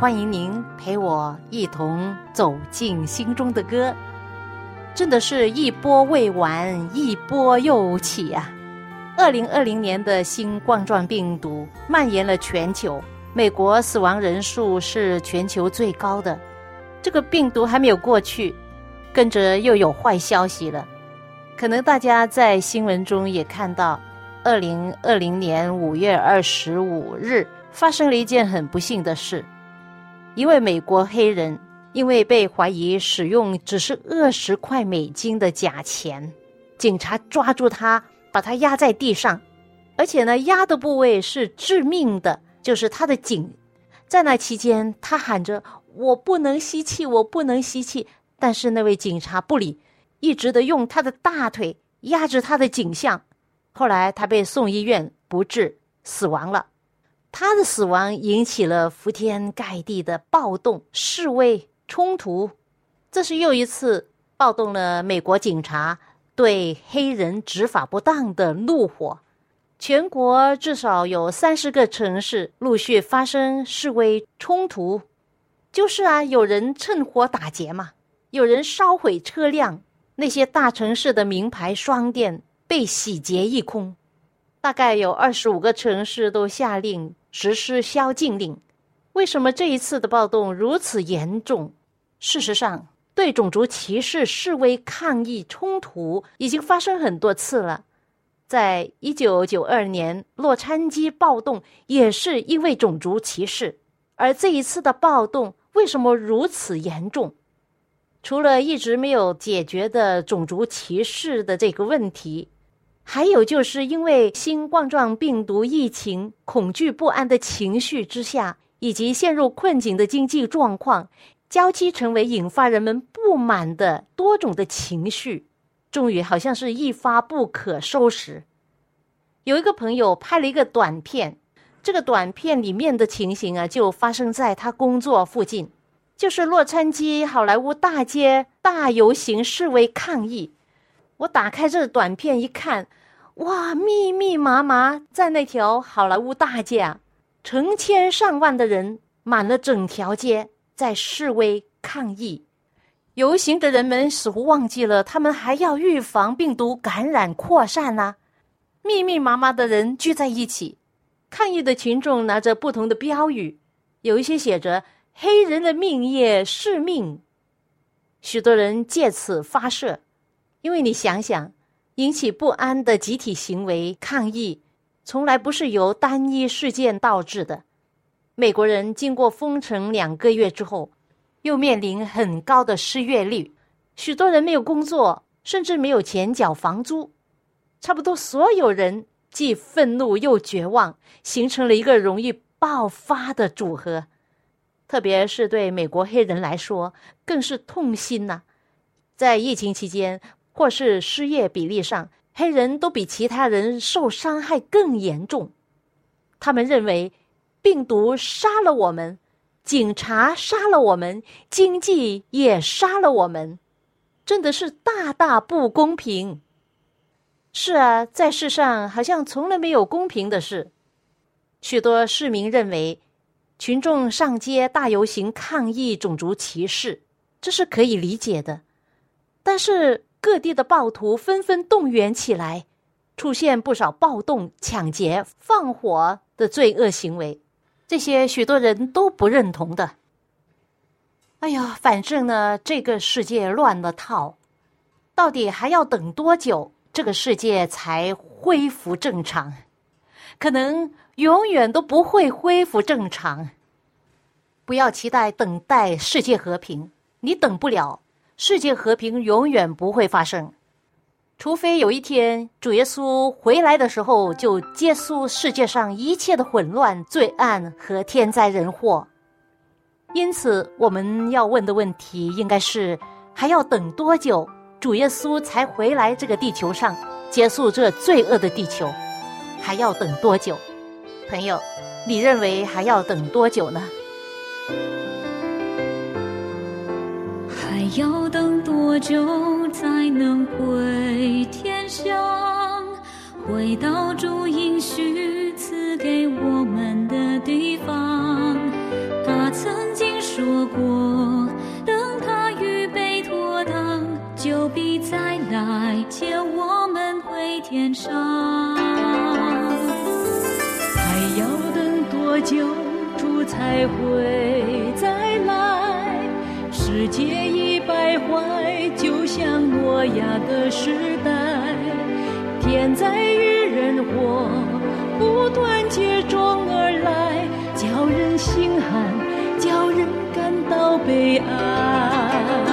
欢迎您陪我一同走进心中的歌，真的是一波未完，一波又起啊！二零二零年的新冠状病毒蔓延了全球，美国死亡人数是全球最高的。这个病毒还没有过去，跟着又有坏消息了。可能大家在新闻中也看到，二零二零年五月二十五日发生了一件很不幸的事。一位美国黑人因为被怀疑使用只是二十块美金的假钱，警察抓住他，把他压在地上，而且呢，压的部位是致命的，就是他的颈。在那期间，他喊着“我不能吸气，我不能吸气”，但是那位警察不理，一直的用他的大腿压着他的颈项。后来他被送医院，不治死亡了。他的死亡引起了铺天盖地的暴动、示威、冲突，这是又一次暴动了美国警察对黑人执法不当的怒火。全国至少有三十个城市陆续发生示威冲突，就是啊，有人趁火打劫嘛，有人烧毁车辆，那些大城市的名牌商店被洗劫一空，大概有二十五个城市都下令。实施宵禁令，为什么这一次的暴动如此严重？事实上，对种族歧视示威抗议冲突已经发生很多次了。在一九九二年洛杉矶暴动也是因为种族歧视，而这一次的暴动为什么如此严重？除了一直没有解决的种族歧视的这个问题。还有就是因为新冠状病毒疫情，恐惧不安的情绪之下，以及陷入困境的经济状况，交期成为引发人们不满的多种的情绪，终于好像是一发不可收拾。有一个朋友拍了一个短片，这个短片里面的情形啊，就发生在他工作附近，就是洛杉矶好莱坞大街大游行示威抗议。我打开这个短片一看。哇，密密麻麻在那条好莱坞大街啊，成千上万的人满了整条街，在示威抗议。游行的人们似乎忘记了，他们还要预防病毒感染扩散呢。密密麻麻的人聚在一起，抗议的群众拿着不同的标语，有一些写着“黑人的命也是命”，许多人借此发射。因为你想想。引起不安的集体行为抗议，从来不是由单一事件导致的。美国人经过封城两个月之后，又面临很高的失业率，许多人没有工作，甚至没有钱缴房租。差不多所有人既愤怒又绝望，形成了一个容易爆发的组合。特别是对美国黑人来说，更是痛心呐。在疫情期间。或是失业比例上，黑人都比其他人受伤害更严重。他们认为，病毒杀了我们，警察杀了我们，经济也杀了我们，真的是大大不公平。是啊，在世上好像从来没有公平的事。许多市民认为，群众上街大游行抗议种族歧视，这是可以理解的，但是。各地的暴徒纷纷动员起来，出现不少暴动、抢劫、放火的罪恶行为，这些许多人都不认同的。哎呀，反正呢，这个世界乱了套，到底还要等多久，这个世界才恢复正常？可能永远都不会恢复正常。不要期待等待世界和平，你等不了，世界和平永远不会发生。除非有一天主耶稣回来的时候，就结束世界上一切的混乱、罪案和天灾人祸。因此，我们要问的问题应该是：还要等多久，主耶稣才回来这个地球上，结束这罪恶的地球？还要等多久？朋友，你认为还要等多久呢？要等多久才能回天乡，回到主应许赐给我们的地方？他曾经说过，等他预备妥当，就必再来接我们回天上。还要等多久，主才会再来？世界已徘徊，就像诺亚的时代，天灾与人祸不断接踵而来，叫人心寒，叫人感到悲哀。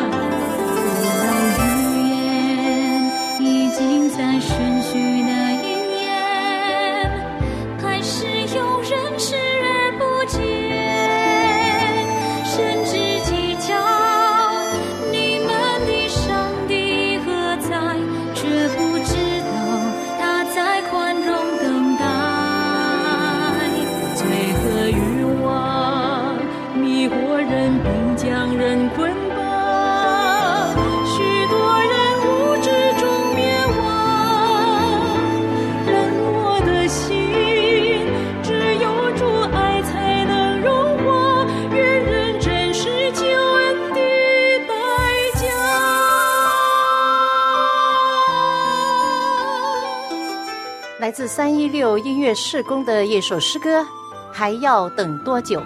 自三一六音乐事工的一首诗歌《还要等多久》。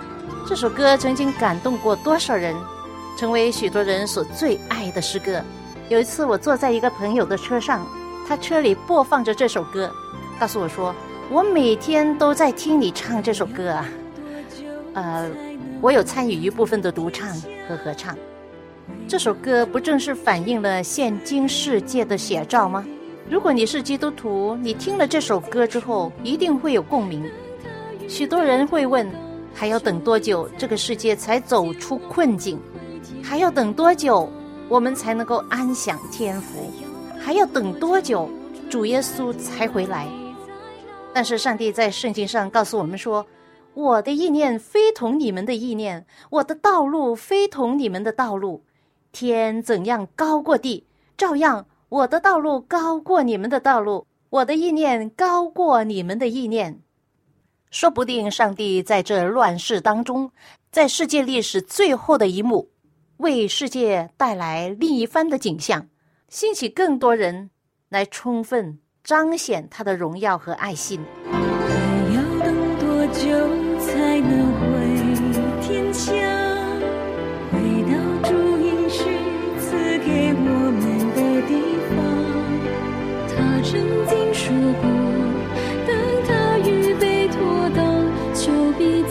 这首歌曾经感动过多少人，成为许多人所最爱的诗歌。有一次，我坐在一个朋友的车上，他车里播放着这首歌，告诉我说：“我每天都在听你唱这首歌啊。”呃，我有参与一部分的独唱和合唱。这首歌不正是反映了现今世界的写照吗？如果你是基督徒，你听了这首歌之后，一定会有共鸣。许多人会问：还要等多久，这个世界才走出困境？还要等多久，我们才能够安享天福？还要等多久，主耶稣才回来？但是上帝在圣经上告诉我们说：“我的意念非同你们的意念，我的道路非同你们的道路。天怎样高过地，照样。”我的道路高过你们的道路，我的意念高过你们的意念。说不定上帝在这乱世当中，在世界历史最后的一幕，为世界带来另一番的景象，兴起更多人来充分彰显他的荣耀和爱心。还要等多久才能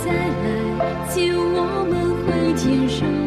再来接我们会牵手。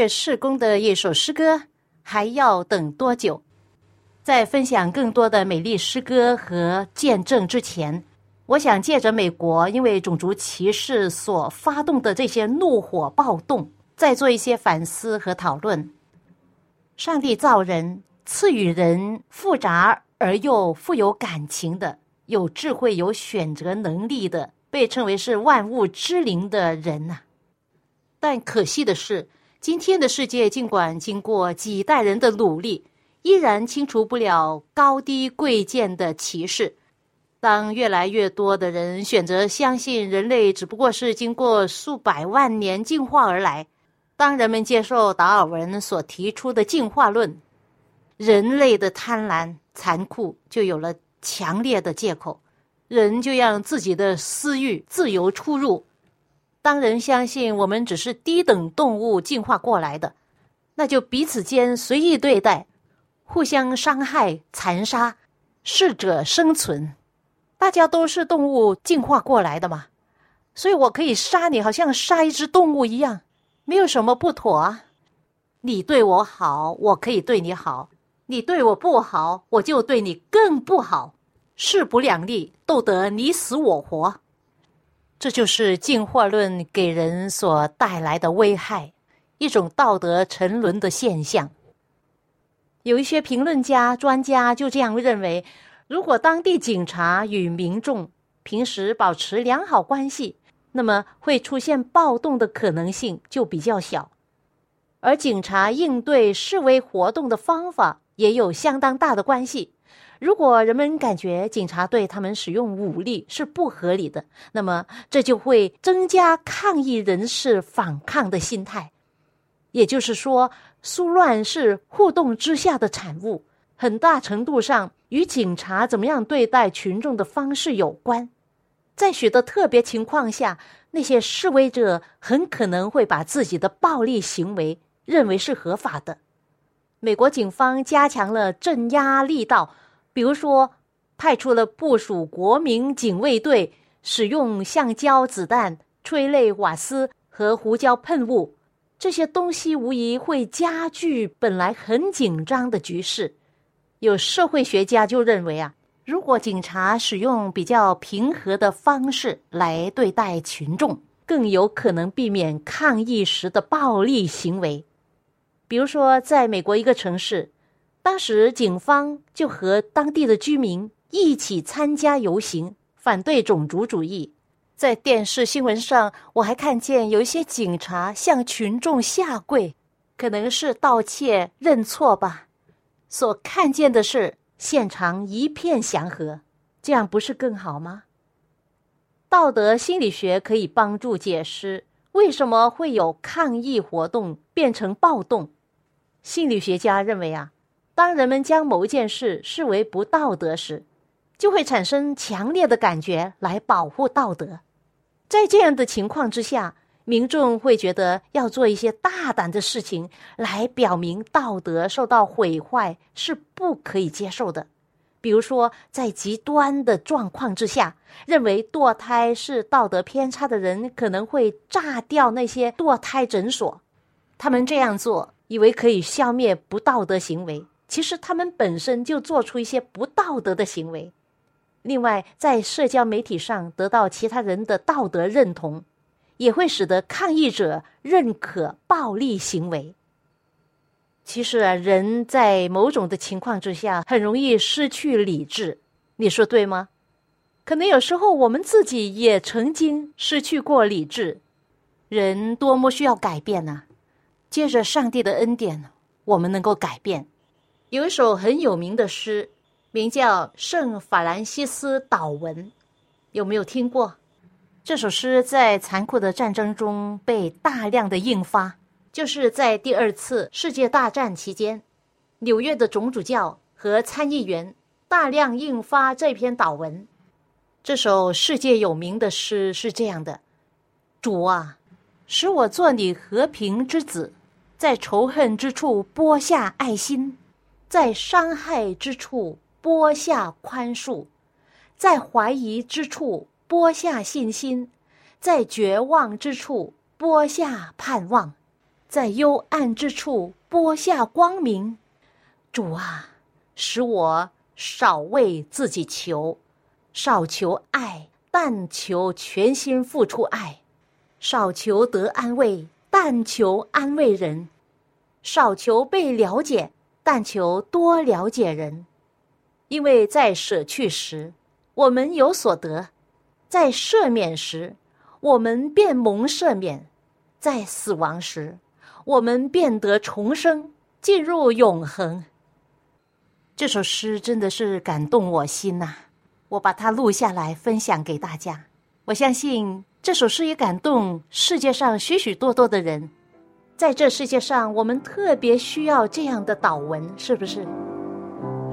六音乐事工的一首诗歌，还要等多久？在分享更多的美丽诗歌和见证之前，我想借着美国因为种族歧视所发动的这些怒火暴动，再做一些反思和讨论。上帝造人，赐予人复杂而又富有感情的、有智慧、有选择能力的，被称为是万物之灵的人呐。但可惜的是，今天的世界尽管经过几代人的努力，依然清除不了高低贵贱的歧视。当越来越多的人选择相信人类只不过是经过数百万年进化而来，当人们接受达尔文所提出的进化论，人类的贪婪、残酷就有了强烈的借口，人就让自己的私欲自由出入。当人相信我们只是低等动物进化过来的，那就彼此间随意对待，互相伤害、残杀，适者生存。大家都是动物进化过来的嘛，所以我可以杀你，好像杀一只动物一样，没有什么不妥啊。你对我好，我可以对你好；你对我不好，我就对你更不好，势不两立，斗得你死我活。这就是进化论给人所带来的危害，一种道德沉沦的现象。有一些评论家、专家就这样认为：如果当地警察与民众平时保持良好关系，那么会出现暴动的可能性就比较小，而警察应对示威活动的方法也有相当大的关系。如果人们感觉警察对他们使用武力是不合理的，那么这就会增加抗议人士反抗的心态。也就是说，苏乱是互动之下的产物，很大程度上与警察怎么样对待群众的方式有关。在许多特别情况下，那些示威者很可能会把自己的暴力行为认为是合法的。美国警方加强了镇压力道。比如说，派出了部署国民警卫队，使用橡胶子弹、催泪瓦斯和胡椒喷雾，这些东西无疑会加剧本来很紧张的局势。有社会学家就认为啊，如果警察使用比较平和的方式来对待群众，更有可能避免抗议时的暴力行为。比如说，在美国一个城市。当时警方就和当地的居民一起参加游行，反对种族主义。在电视新闻上，我还看见有一些警察向群众下跪，可能是道歉认错吧。所看见的是现场一片祥和，这样不是更好吗？道德心理学可以帮助解释为什么会有抗议活动变成暴动。心理学家认为啊。当人们将某件事视为不道德时，就会产生强烈的感觉来保护道德。在这样的情况之下，民众会觉得要做一些大胆的事情来表明道德受到毁坏是不可以接受的。比如说，在极端的状况之下，认为堕胎是道德偏差的人可能会炸掉那些堕胎诊所。他们这样做，以为可以消灭不道德行为。其实他们本身就做出一些不道德的行为，另外在社交媒体上得到其他人的道德认同，也会使得抗议者认可暴力行为。其实啊，人在某种的情况之下很容易失去理智，你说对吗？可能有时候我们自己也曾经失去过理智。人多么需要改变呢？借着上帝的恩典，我们能够改变。有一首很有名的诗，名叫《圣法兰西斯祷文》，有没有听过？这首诗在残酷的战争中被大量的印发，就是在第二次世界大战期间，纽约的总主教和参议员大量印发这篇祷文。这首世界有名的诗是这样的：“主啊，使我做你和平之子，在仇恨之处播下爱心。”在伤害之处播下宽恕，在怀疑之处播下信心，在绝望之处播下盼望，在幽暗之处播下光明。主啊，使我少为自己求，少求爱，但求全心付出爱；少求得安慰，但求安慰人；少求被了解，但求多了解人。因为在舍去时，我们有所得；在赦免时，我们便蒙赦免；在死亡时，我们便得重生，进入永恒。这首诗真的是感动我心呐！我把它录下来分享给大家。我相信这首诗也感动世界上许许多多的人。在这世界上，我们特别需要这样的祷文，是不是？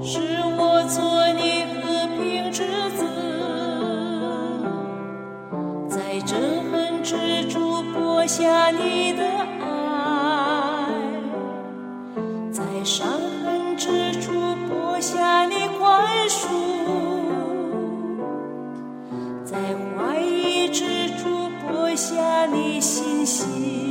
是我做你和平之子，在憎恨之处播下你的爱，在伤痕之处播。下你宽恕，在怀疑之处播下你信心，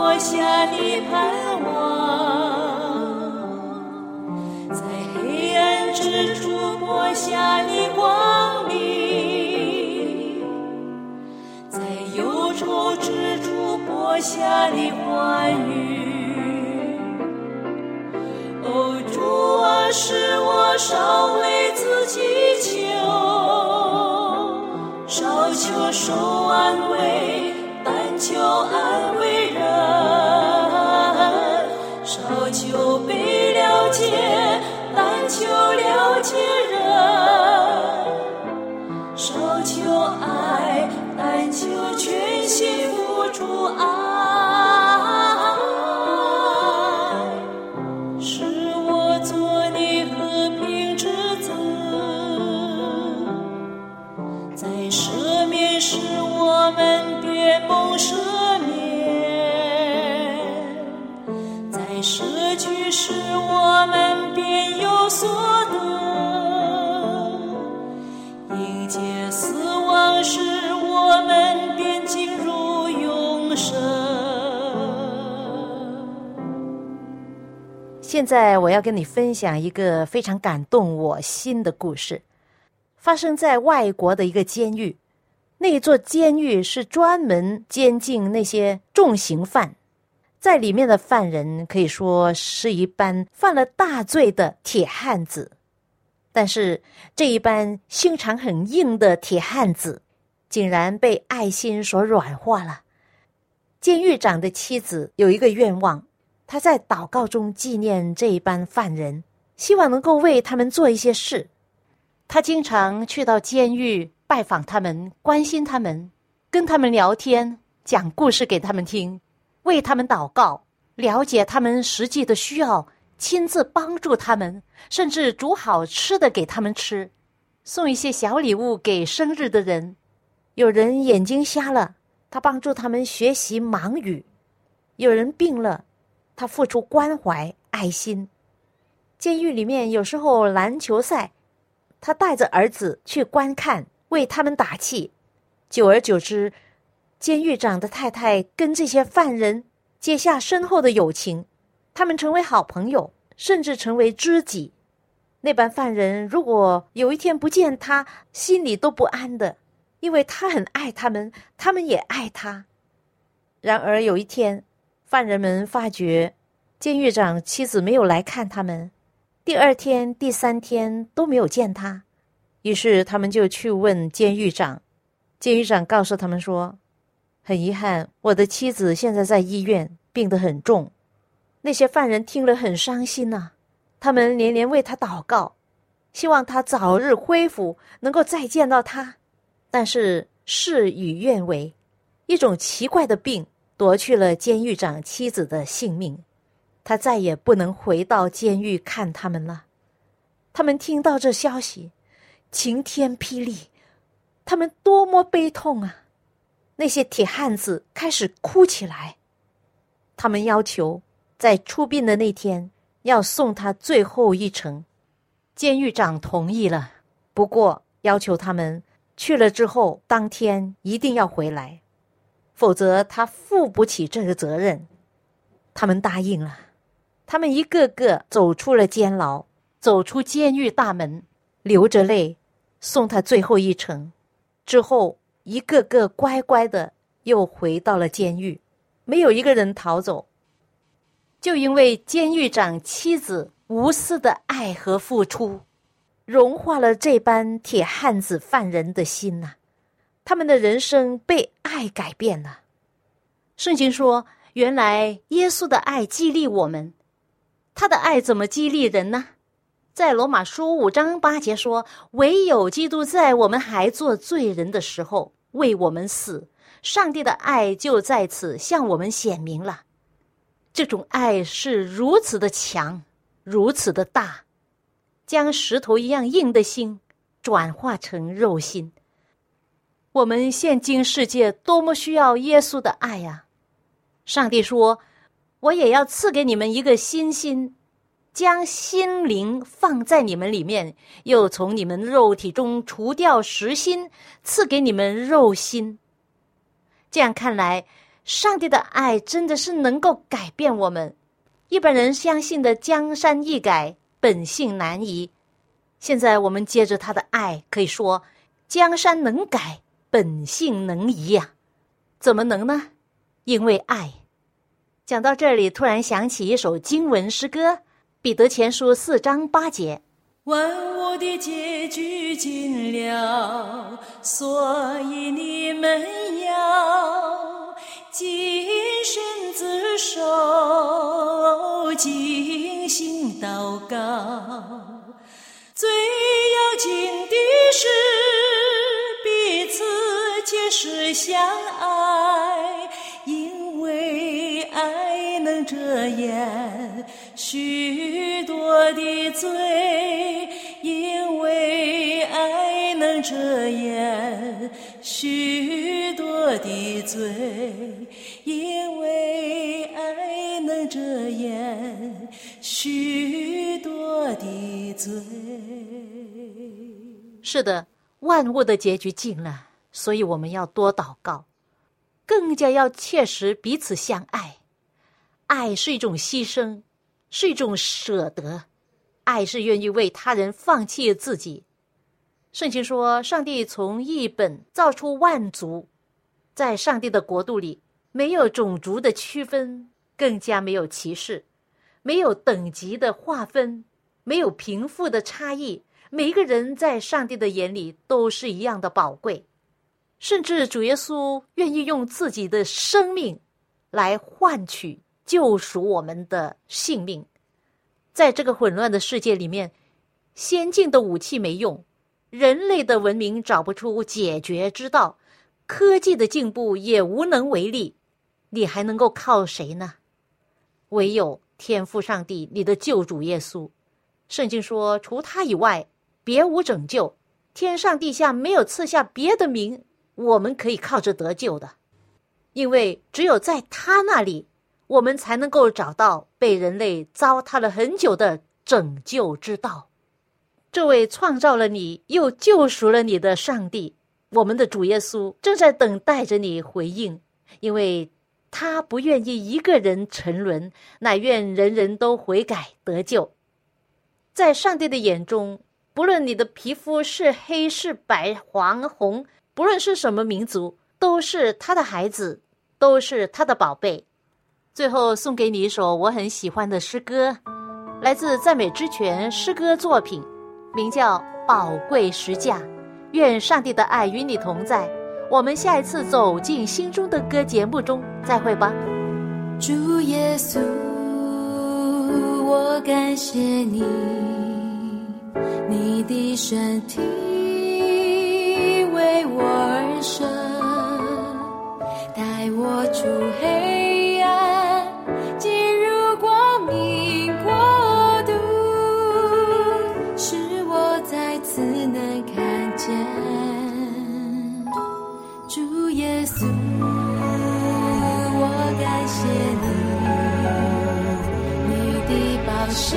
播下的盼望，在黑暗之处播下的光明。在忧愁之处播下的欢愉，哦，主啊，使我少为自己求，少求受安慰，但求安慰但求了解现在我要跟你分享一个非常感动我心的故事，发生在外国的一个监狱。那座监狱是专门监禁那些重刑犯，在里面的犯人可以说是一般犯了大罪的铁汉子。但是这一般心肠很硬的铁汉子，竟然被爱心所软化了。监狱长的妻子有一个愿望。他在祷告中纪念这一班犯人，希望能够为他们做一些事。他经常去到监狱拜访他们，关心他们，跟他们聊天，讲故事给他们听，为他们祷告，了解他们实际的需要，亲自帮助他们，甚至煮好吃的给他们吃，送一些小礼物给生日的人。有人眼睛瞎了，他帮助他们学习盲语；有人病了。他付出关怀、爱心。监狱里面有时候篮球赛，他带着儿子去观看，为他们打气。久而久之，监狱长的太太跟这些犯人结下深厚的友情，他们成为好朋友，甚至成为知己。那班犯人如果有一天不见他，心里都不安的，因为他很爱他们，他们也爱他。然而有一天。犯人们发觉，监狱长妻子没有来看他们，第二天、第三天都没有见他，于是他们就去问监狱长。监狱长告诉他们说：“很遗憾，我的妻子现在在医院，病得很重。”那些犯人听了很伤心呐，他们连连为他祷告，希望他早日恢复，能够再见到他。但是事与愿违，一种奇怪的病。夺去了监狱长妻子的性命，他再也不能回到监狱看他们了。他们听到这消息，晴天霹雳，他们多么悲痛啊！那些铁汉子开始哭起来。他们要求在出殡的那天，要送他最后一程。监狱长同意了，不过要求他们去了之后当天一定要回来，否则他负不起这个责任。他们答应了，他们一个个走出了监牢，走出监狱大门，流着泪送他最后一程。之后，一个个乖乖的又回到了监狱，没有一个人逃走。就因为监狱长妻子。无私的爱和付出，融化了这般铁汉子犯人的心呐。他们的人生被爱改变了。圣经说：“原来耶稣的爱激励我们，他的爱怎么激励人呢？”在罗马书五章八节说：“唯有基督在我们还做罪人的时候为我们死，上帝的爱就在此向我们显明了。这种爱是如此的强。”如此的大，将石头一样硬的心转化成肉心。我们现今世界多么需要耶稣的爱呀！上帝说：“我也要赐给你们一个新心，将心灵放在你们里面，又从你们肉体中除掉实心，赐给你们肉心。”这样看来，上帝的爱真的是能够改变我们。一般人相信的江山易改，本性难移。现在我们接着他的爱，可以说江山能改，本性能移呀？怎么能呢？因为爱。讲到这里，突然想起一首经文诗歌，《彼得前书》四章八节：“万物的结局尽了，所以你们要。”谨慎自守，精心祷告。最要紧的是相爱，因为爱能遮掩许多的罪，因为爱能遮掩许多的罪。因为爱能遮掩许多的罪。是的，万物的结局近了，所以我们要多祷告，更加要切实彼此相爱。爱是一种牺牲，是一种舍得，爱是愿意为他人放弃自己。圣经说，上帝从一本造出万族，在上帝的国度里。没有种族的区分，更加没有歧视，没有等级的划分，没有贫富的差异。每一个人在上帝的眼里都是一样的宝贵，甚至主耶稣愿意用自己的生命来换取救赎我们的性命。在这个混乱的世界里面，先进的武器没用，人类的文明找不出解决之道，科技的进步也无能为力。你还能够靠谁呢？唯有天父上帝，你的救主耶稣。圣经说，除他以外，别无拯救。天上地下没有赐下别的名，我们可以靠着得救的。因为只有在他那里，我们才能够找到被人类糟蹋了很久的拯救之道。这位创造了你又救赎了你的上帝，我们的主耶稣正在等待着你回应，因为。他不愿意一个人沉沦，乃愿人人都悔改得救。在上帝的眼中，不论你的皮肤是黑是白、黄红，不论是什么民族，都是他的孩子，都是他的宝贝。最后送给你一首我很喜欢的诗歌，来自赞美之泉诗歌作品，名叫《宝贵石价》。愿上帝的爱与你同在。我们下一次走进心中的歌节目中再会吧。主耶稣，我感谢你，你的身体我而生，带我出黑暗，进入光明国度，使我再次能看见。主耶稣，我感谢你，你的宝血